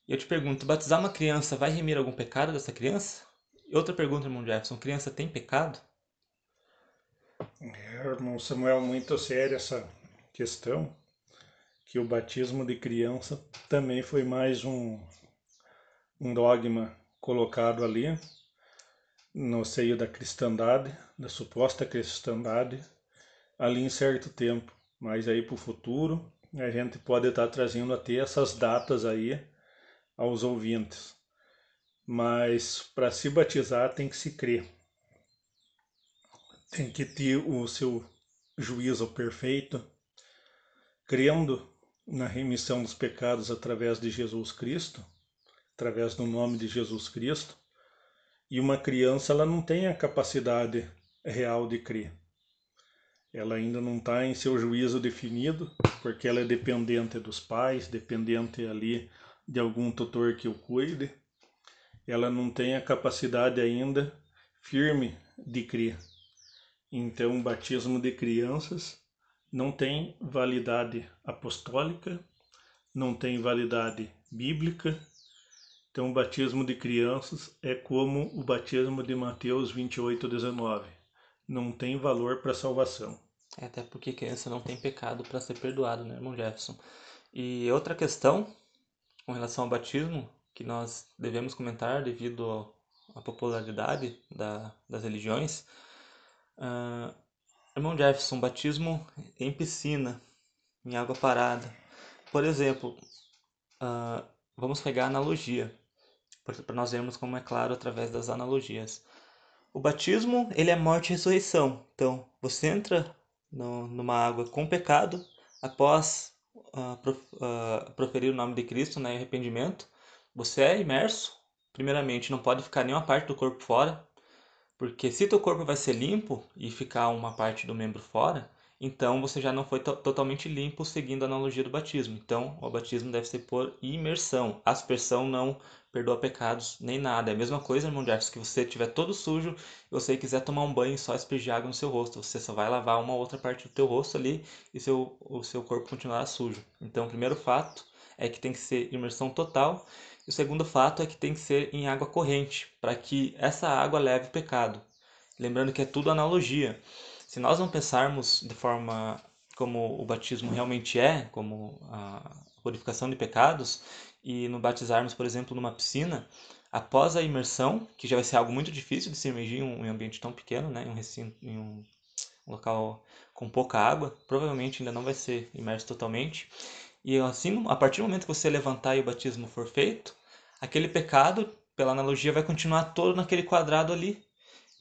Eu te pergunto, batizar uma criança vai remir algum pecado dessa criança? E outra pergunta, irmão Jefferson, criança tem pecado? É, irmão Samuel, muito séria essa questão que o batismo de criança também foi mais um, um dogma colocado ali no seio da cristandade, da suposta cristandade, ali em certo tempo. Mas aí para o futuro a gente pode estar trazendo até essas datas aí aos ouvintes. Mas para se batizar tem que se crer. Tem que ter o seu juízo perfeito, crendo na remissão dos pecados através de Jesus Cristo, através do nome de Jesus Cristo. E uma criança ela não tem a capacidade real de crer. Ela ainda não está em seu juízo definido, porque ela é dependente dos pais, dependente ali de algum tutor que o cuide. Ela não tem a capacidade ainda firme de crer. Então, o batismo de crianças não tem validade apostólica, não tem validade bíblica. Então, o batismo de crianças é como o batismo de Mateus 28, 19. Não tem valor para salvação. É, até porque criança não tem pecado para ser perdoado, né, irmão Jefferson? E outra questão com relação ao batismo que nós devemos comentar devido à popularidade da, das religiões. Uh, Irmão Jefferson, batismo em piscina, em água parada. Por exemplo, uh, vamos pegar a analogia, para nós vermos como é claro através das analogias. O batismo, ele é morte e ressurreição. Então, você entra no, numa água com pecado, após uh, prof, uh, proferir o nome de Cristo, né, arrependimento, você é imerso. Primeiramente, não pode ficar nenhuma parte do corpo fora, porque se teu corpo vai ser limpo e ficar uma parte do membro fora, então você já não foi totalmente limpo seguindo a analogia do batismo. Então, o batismo deve ser por imersão. Aspersão não perdoa pecados nem nada. É a mesma coisa, irmão Jefferson, que você estiver todo sujo e você quiser tomar um banho e só aspergir água no seu rosto. Você só vai lavar uma outra parte do teu rosto ali e seu, o seu corpo continuará sujo. Então, o primeiro fato é que tem que ser imersão total e o segundo fato é que tem que ser em água corrente, para que essa água leve o pecado. Lembrando que é tudo analogia. Se nós não pensarmos de forma como o batismo realmente é, como a purificação de pecados, e nos batizarmos, por exemplo, numa piscina, Após a imersão, que já vai ser algo muito difícil de se imergir em um ambiente tão pequeno, né, em um recinto, em um local com pouca água, provavelmente ainda não vai ser imerso totalmente. E assim, a partir do momento que você levantar e o batismo for feito, aquele pecado, pela analogia, vai continuar todo naquele quadrado ali.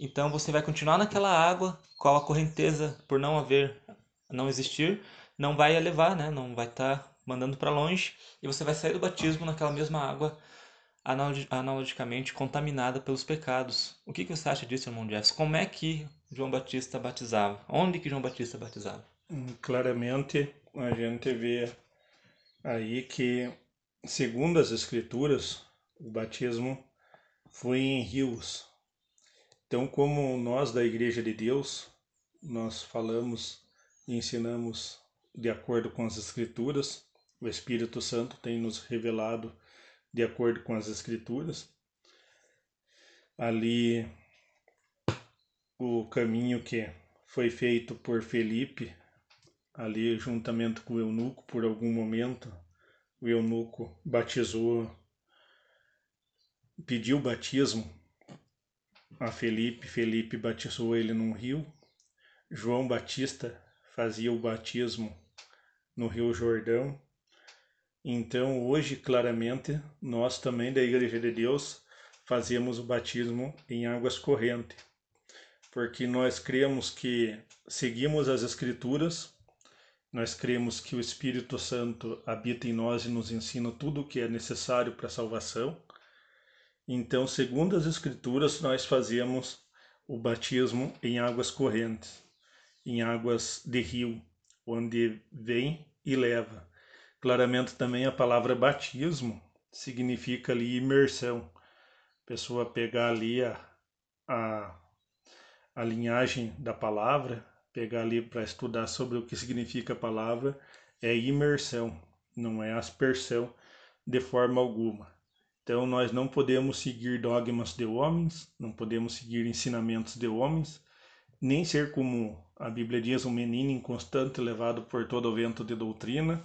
Então você vai continuar naquela água, qual a correnteza, por não haver, não existir, não vai levar, né? Não vai estar tá mandando para longe e você vai sair do batismo naquela mesma água analogicamente contaminada pelos pecados. O que, que você acha disso, irmão Jefferson? Como é que João Batista batizava? Onde que João Batista batizava? Hum, claramente a gente vê aí que, segundo as escrituras, o batismo foi em rios. Então, como nós da Igreja de Deus, nós falamos e ensinamos de acordo com as escrituras, o Espírito Santo tem nos revelado de acordo com as escrituras. Ali o caminho que foi feito por Felipe, ali juntamente com o eunuco, por algum momento, o eunuco batizou, pediu batismo a Felipe, Felipe batizou ele num rio, João Batista fazia o batismo no Rio Jordão, então, hoje, claramente, nós também da Igreja de Deus fazemos o batismo em águas correntes, porque nós cremos que seguimos as Escrituras, nós cremos que o Espírito Santo habita em nós e nos ensina tudo o que é necessário para a salvação. Então, segundo as Escrituras, nós fazemos o batismo em águas correntes, em águas de rio, onde vem e leva. Claramente também a palavra batismo significa ali imersão. A pessoa pegar ali a, a, a linhagem da palavra, pegar ali para estudar sobre o que significa a palavra, é imersão, não é aspersão de forma alguma. Então nós não podemos seguir dogmas de homens, não podemos seguir ensinamentos de homens, nem ser como a Bíblia diz, um menino inconstante levado por todo o vento de doutrina,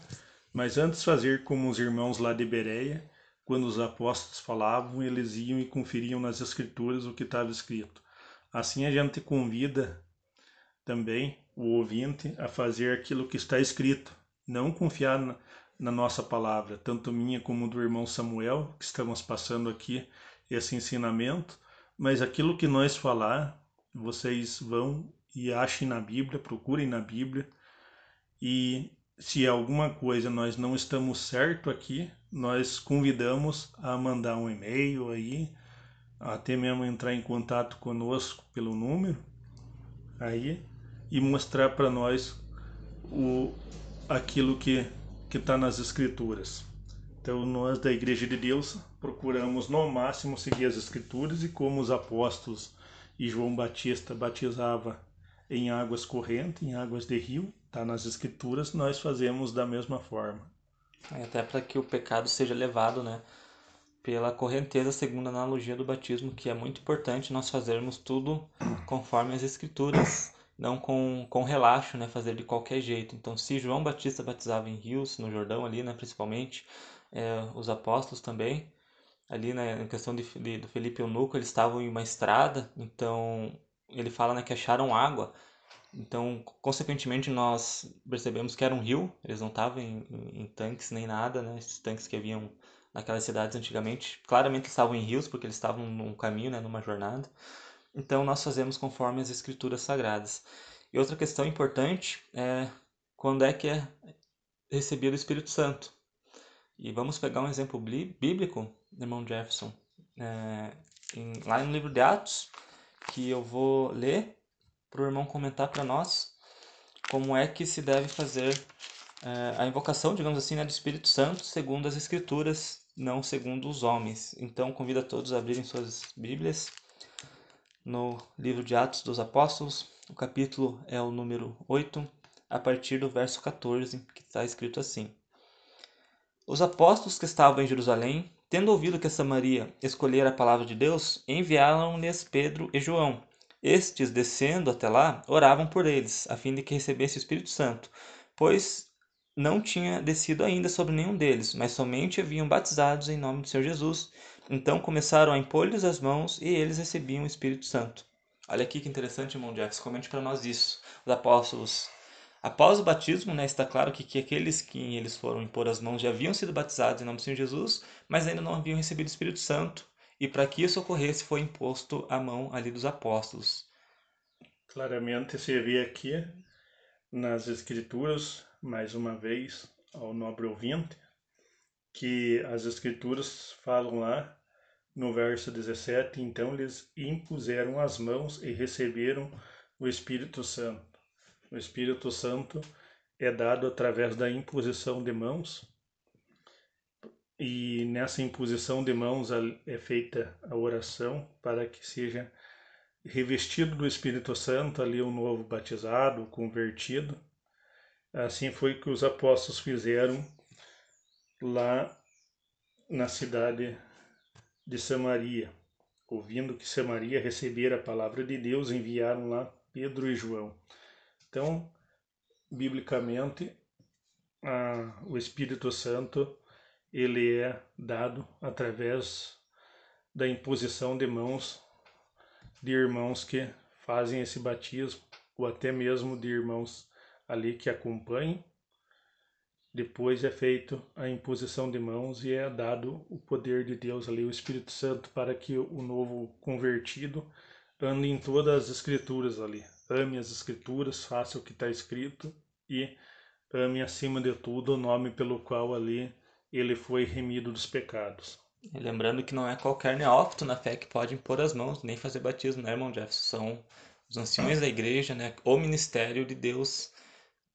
mas antes fazer como os irmãos lá de Bereia, quando os apóstolos falavam, eles iam e conferiam nas escrituras o que estava escrito. Assim a gente convida também o ouvinte a fazer aquilo que está escrito, não confiar na, na nossa palavra, tanto minha como do irmão Samuel, que estamos passando aqui esse ensinamento, mas aquilo que nós falar, vocês vão e achem na Bíblia, procurem na Bíblia e se alguma coisa nós não estamos certo aqui, nós convidamos a mandar um e-mail aí, até mesmo entrar em contato conosco pelo número aí e mostrar para nós o aquilo que que está nas escrituras. Então nós da Igreja de Deus procuramos no máximo seguir as escrituras e como os apóstolos e João Batista batizava em águas correntes, em águas de rio, está nas escrituras, nós fazemos da mesma forma. Até para que o pecado seja levado, né, pela correnteza segundo a analogia do batismo, que é muito importante nós fazermos tudo conforme as escrituras, não com, com relaxo, né, fazer de qualquer jeito. Então, se João Batista batizava em rios, no Jordão ali, né, principalmente, é, os apóstolos também, ali né, na questão de, de, do Felipe Eunuco, eles estavam em uma estrada, então ele fala né, que acharam água, então, consequentemente, nós percebemos que era um rio, eles não estavam em, em, em, tanques nem nada, né? Esses tanques que haviam naquelas cidades antigamente, claramente estavam em rios, porque eles estavam num caminho, né, numa jornada. Então, nós fazemos conforme as escrituras sagradas. E outra questão importante é quando é que é recebido o Espírito Santo. E vamos pegar um exemplo bíblico, irmão Jefferson, é, em, lá no livro de Atos, que eu vou ler para o irmão comentar para nós como é que se deve fazer é, a invocação, digamos assim, né, do Espírito Santo segundo as Escrituras, não segundo os homens. Então, convido a todos a abrirem suas Bíblias no livro de Atos dos Apóstolos. O capítulo é o número 8, a partir do verso 14, que está escrito assim: Os apóstolos que estavam em Jerusalém, tendo ouvido que Samaria escolhera a palavra de Deus, enviaram-lhes Pedro e João estes, descendo até lá, oravam por eles, a fim de que recebesse o Espírito Santo, pois não tinha descido ainda sobre nenhum deles, mas somente haviam batizados em nome do Senhor Jesus. Então começaram a impor-lhes as mãos e eles recebiam o Espírito Santo. Olha aqui que interessante, irmão Jefferson, comente para nós isso. Os apóstolos, após o batismo, né, está claro que, que aqueles que eles foram impor as mãos já haviam sido batizados em nome do Senhor Jesus, mas ainda não haviam recebido o Espírito Santo. E para que isso ocorresse, foi imposto a mão ali dos apóstolos. Claramente se vê aqui nas Escrituras, mais uma vez, ao nobre ouvinte, que as Escrituras falam lá no verso 17: Então lhes impuseram as mãos e receberam o Espírito Santo. O Espírito Santo é dado através da imposição de mãos, e nessa imposição de mãos é feita a oração para que seja revestido do Espírito Santo, ali o novo batizado, convertido. Assim foi que os apóstolos fizeram lá na cidade de Samaria. Ouvindo que Samaria recebera a palavra de Deus, enviaram lá Pedro e João. Então, biblicamente, a, o Espírito Santo ele é dado através da imposição de mãos de irmãos que fazem esse batismo, ou até mesmo de irmãos ali que acompanham. Depois é feito a imposição de mãos e é dado o poder de Deus ali, o Espírito Santo, para que o novo convertido ande em todas as escrituras ali. Ame as escrituras, faça o que está escrito e ame acima de tudo o nome pelo qual ali ele foi remido dos pecados. E lembrando que não é qualquer neófito na fé que pode impor as mãos, nem fazer batismo, né, irmão Jefferson? São os anciões da igreja, né? O ministério de Deus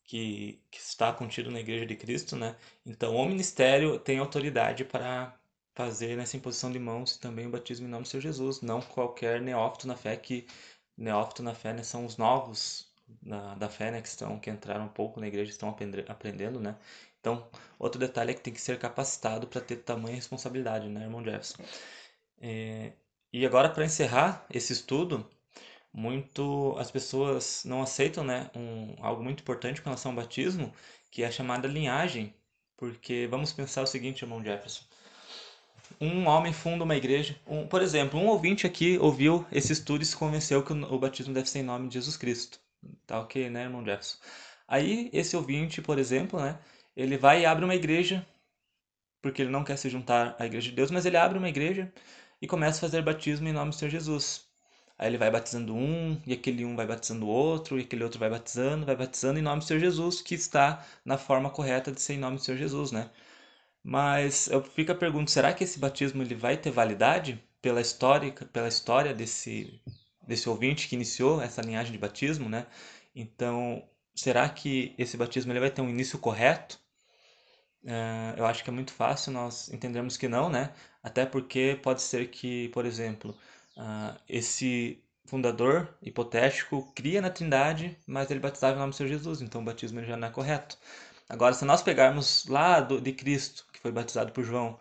que, que está contido na igreja de Cristo, né? Então, o ministério tem autoridade para fazer nessa imposição de mãos e também o batismo em nome do Senhor Jesus, não qualquer neófito na fé que neófito na fé né, são os novos da, da fé, né, que estão que entraram um pouco na igreja, estão aprendendo, né? Então, outro detalhe é que tem que ser capacitado para ter tamanha responsabilidade, né, irmão Jefferson? É, e agora, para encerrar esse estudo, muito as pessoas não aceitam, né, um, algo muito importante com relação ao batismo, que é a chamada linhagem. Porque vamos pensar o seguinte, irmão Jefferson. Um homem funda uma igreja. Um, por exemplo, um ouvinte aqui ouviu esse estudo e se convenceu que o, o batismo deve ser em nome de Jesus Cristo. Tá ok, né, irmão Jefferson? Aí, esse ouvinte, por exemplo, né, ele vai e abre uma igreja, porque ele não quer se juntar à igreja de Deus, mas ele abre uma igreja e começa a fazer batismo em nome do Senhor Jesus. Aí ele vai batizando um, e aquele um vai batizando o outro, e aquele outro vai batizando, vai batizando em nome do Senhor Jesus, que está na forma correta de ser em nome do Senhor Jesus, né? Mas eu fico a pergunta, será que esse batismo ele vai ter validade pela história, pela história desse desse ouvinte que iniciou essa linhagem de batismo, né? Então, será que esse batismo ele vai ter um início correto? Uh, eu acho que é muito fácil nós entendermos que não, né? Até porque pode ser que, por exemplo, uh, esse fundador hipotético cria na Trindade, mas ele batizava em nome do Senhor Jesus, então o batismo ele já não é correto. Agora, se nós pegarmos lá do, de Cristo, que foi batizado por João,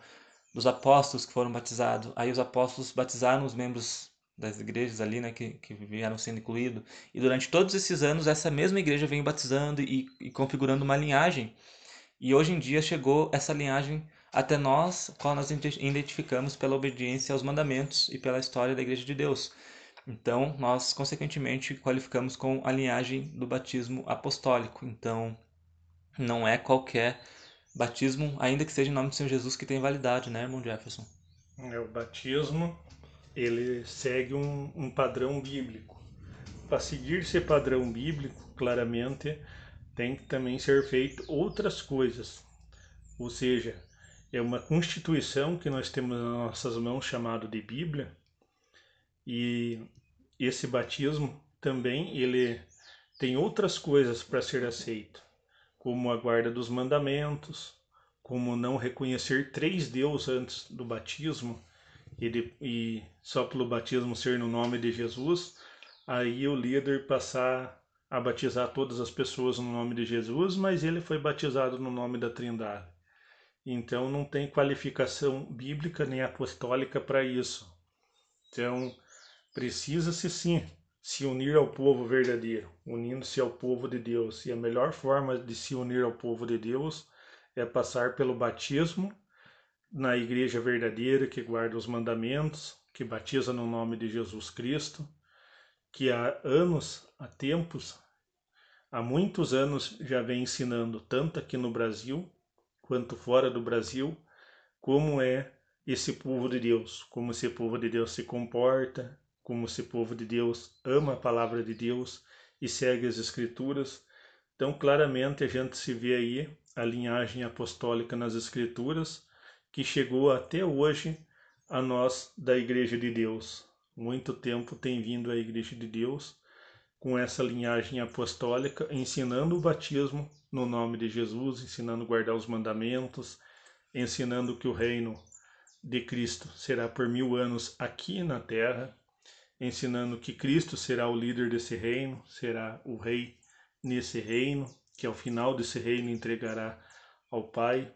dos apóstolos que foram batizados, aí os apóstolos batizaram os membros das igrejas ali, né, que, que vieram sendo incluídos, e durante todos esses anos essa mesma igreja vem batizando e, e configurando uma linhagem e hoje em dia chegou essa linhagem até nós, qual nós identificamos pela obediência aos mandamentos e pela história da Igreja de Deus. Então, nós, consequentemente, qualificamos com a linhagem do batismo apostólico. Então, não é qualquer batismo, ainda que seja em nome do Senhor Jesus, que tem validade, né, irmão Jefferson? É, o batismo, ele segue um, um padrão bíblico. Para seguir esse padrão bíblico, claramente, tem que também ser feito outras coisas. Ou seja, é uma constituição que nós temos nas nossas mãos chamado de Bíblia. E esse batismo também ele tem outras coisas para ser aceito, como a guarda dos mandamentos, como não reconhecer três deuses antes do batismo e, de, e só pelo batismo ser no nome de Jesus, aí o líder passar a batizar todas as pessoas no nome de Jesus, mas ele foi batizado no nome da Trindade. Então não tem qualificação bíblica nem apostólica para isso. Então precisa-se sim se unir ao povo verdadeiro, unindo-se ao povo de Deus. E a melhor forma de se unir ao povo de Deus é passar pelo batismo na igreja verdadeira que guarda os mandamentos, que batiza no nome de Jesus Cristo, que há anos, há tempos, há muitos anos já vem ensinando, tanto aqui no Brasil quanto fora do Brasil, como é esse povo de Deus, como esse povo de Deus se comporta, como esse povo de Deus ama a palavra de Deus e segue as Escrituras. Então, claramente, a gente se vê aí a linhagem apostólica nas Escrituras, que chegou até hoje a nós da Igreja de Deus. Muito tempo tem vindo a Igreja de Deus com essa linhagem apostólica, ensinando o batismo no nome de Jesus, ensinando guardar os mandamentos, ensinando que o reino de Cristo será por mil anos aqui na terra, ensinando que Cristo será o líder desse reino, será o rei nesse reino, que ao final desse reino entregará ao Pai,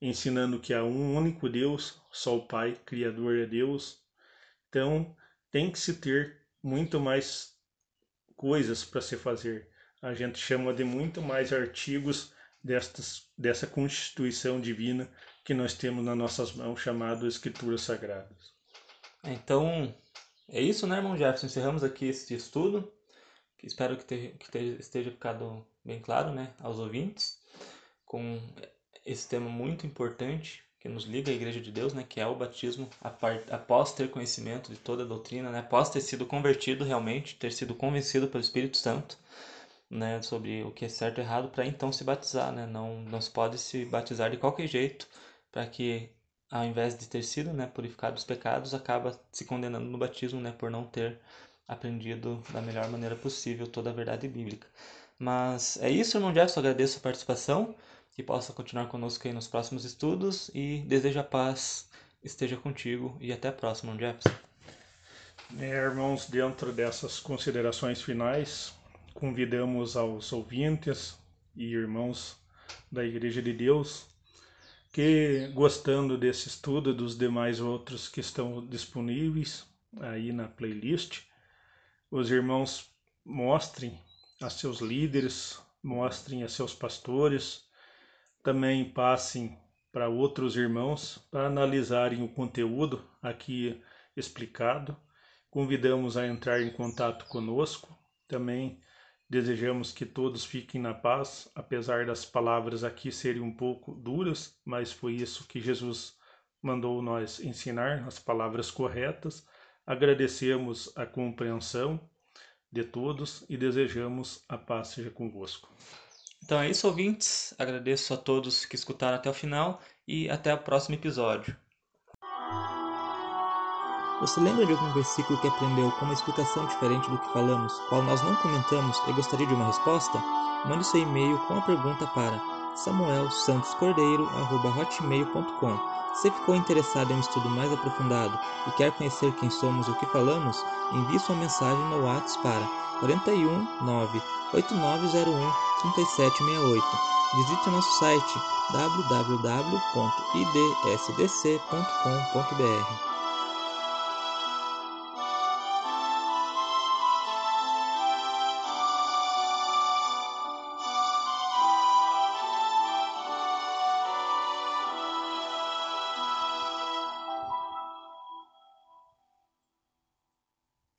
ensinando que há um único Deus, só o Pai, Criador é Deus. Então, tem que se ter muito mais coisas para se fazer. A gente chama de muito mais artigos destas, dessa Constituição Divina que nós temos nas nossas mãos, chamado Escrituras Sagradas. Então, é isso, né, irmão Jefferson? Encerramos aqui este estudo. Espero que, te, que esteja ficado bem claro né, aos ouvintes, com esse tema muito importante que nos liga à Igreja de Deus, né, que é o batismo após ter conhecimento de toda a doutrina, né, após ter sido convertido realmente, ter sido convencido pelo Espírito Santo né, sobre o que é certo e errado, para então se batizar. Né? Não, não se pode se batizar de qualquer jeito para que ao invés de ter sido né, purificado dos pecados, acaba se condenando no batismo né, por não ter aprendido da melhor maneira possível toda a verdade bíblica. Mas é isso, irmão Jefferson, agradeço a participação, que possa continuar conosco aí nos próximos estudos e desejo a paz esteja contigo e até a próxima, Jefferson. É, irmãos, dentro dessas considerações finais, convidamos aos ouvintes e irmãos da Igreja de Deus que gostando desse estudo dos demais outros que estão disponíveis aí na playlist, os irmãos mostrem a seus líderes, mostrem a seus pastores, também passem para outros irmãos para analisarem o conteúdo aqui explicado. Convidamos a entrar em contato conosco. Também Desejamos que todos fiquem na paz, apesar das palavras aqui serem um pouco duras, mas foi isso que Jesus mandou nós ensinar, as palavras corretas. Agradecemos a compreensão de todos e desejamos a paz seja convosco. Então é isso, ouvintes. Agradeço a todos que escutaram até o final e até o próximo episódio. Você lembra de algum versículo que aprendeu com uma explicação diferente do que falamos, qual nós não comentamos e gostaria de uma resposta? Mande seu e-mail com a pergunta para samuelsantoscordeiro.hotmail.com Se ficou interessado em um estudo mais aprofundado e quer conhecer quem somos e o que falamos, envie sua mensagem no WhatsApp para 41 9 8901 3768. Visite nosso site www.idsdc.com.br